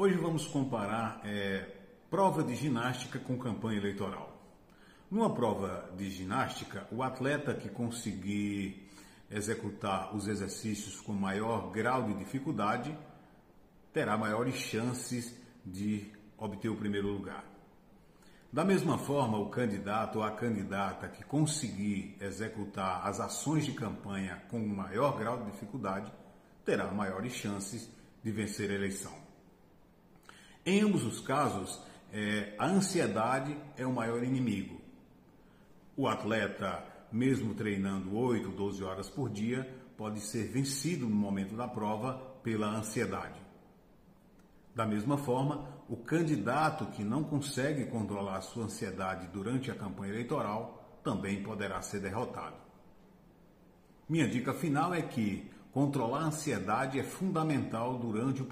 Hoje vamos comparar é, prova de ginástica com campanha eleitoral. Numa prova de ginástica, o atleta que conseguir executar os exercícios com maior grau de dificuldade terá maiores chances de obter o primeiro lugar. Da mesma forma, o candidato ou a candidata que conseguir executar as ações de campanha com maior grau de dificuldade terá maiores chances de vencer a eleição. Em ambos os casos, é, a ansiedade é o maior inimigo. O atleta, mesmo treinando 8, 12 horas por dia, pode ser vencido no momento da prova pela ansiedade. Da mesma forma, o candidato que não consegue controlar sua ansiedade durante a campanha eleitoral também poderá ser derrotado. Minha dica final é que controlar a ansiedade é fundamental durante o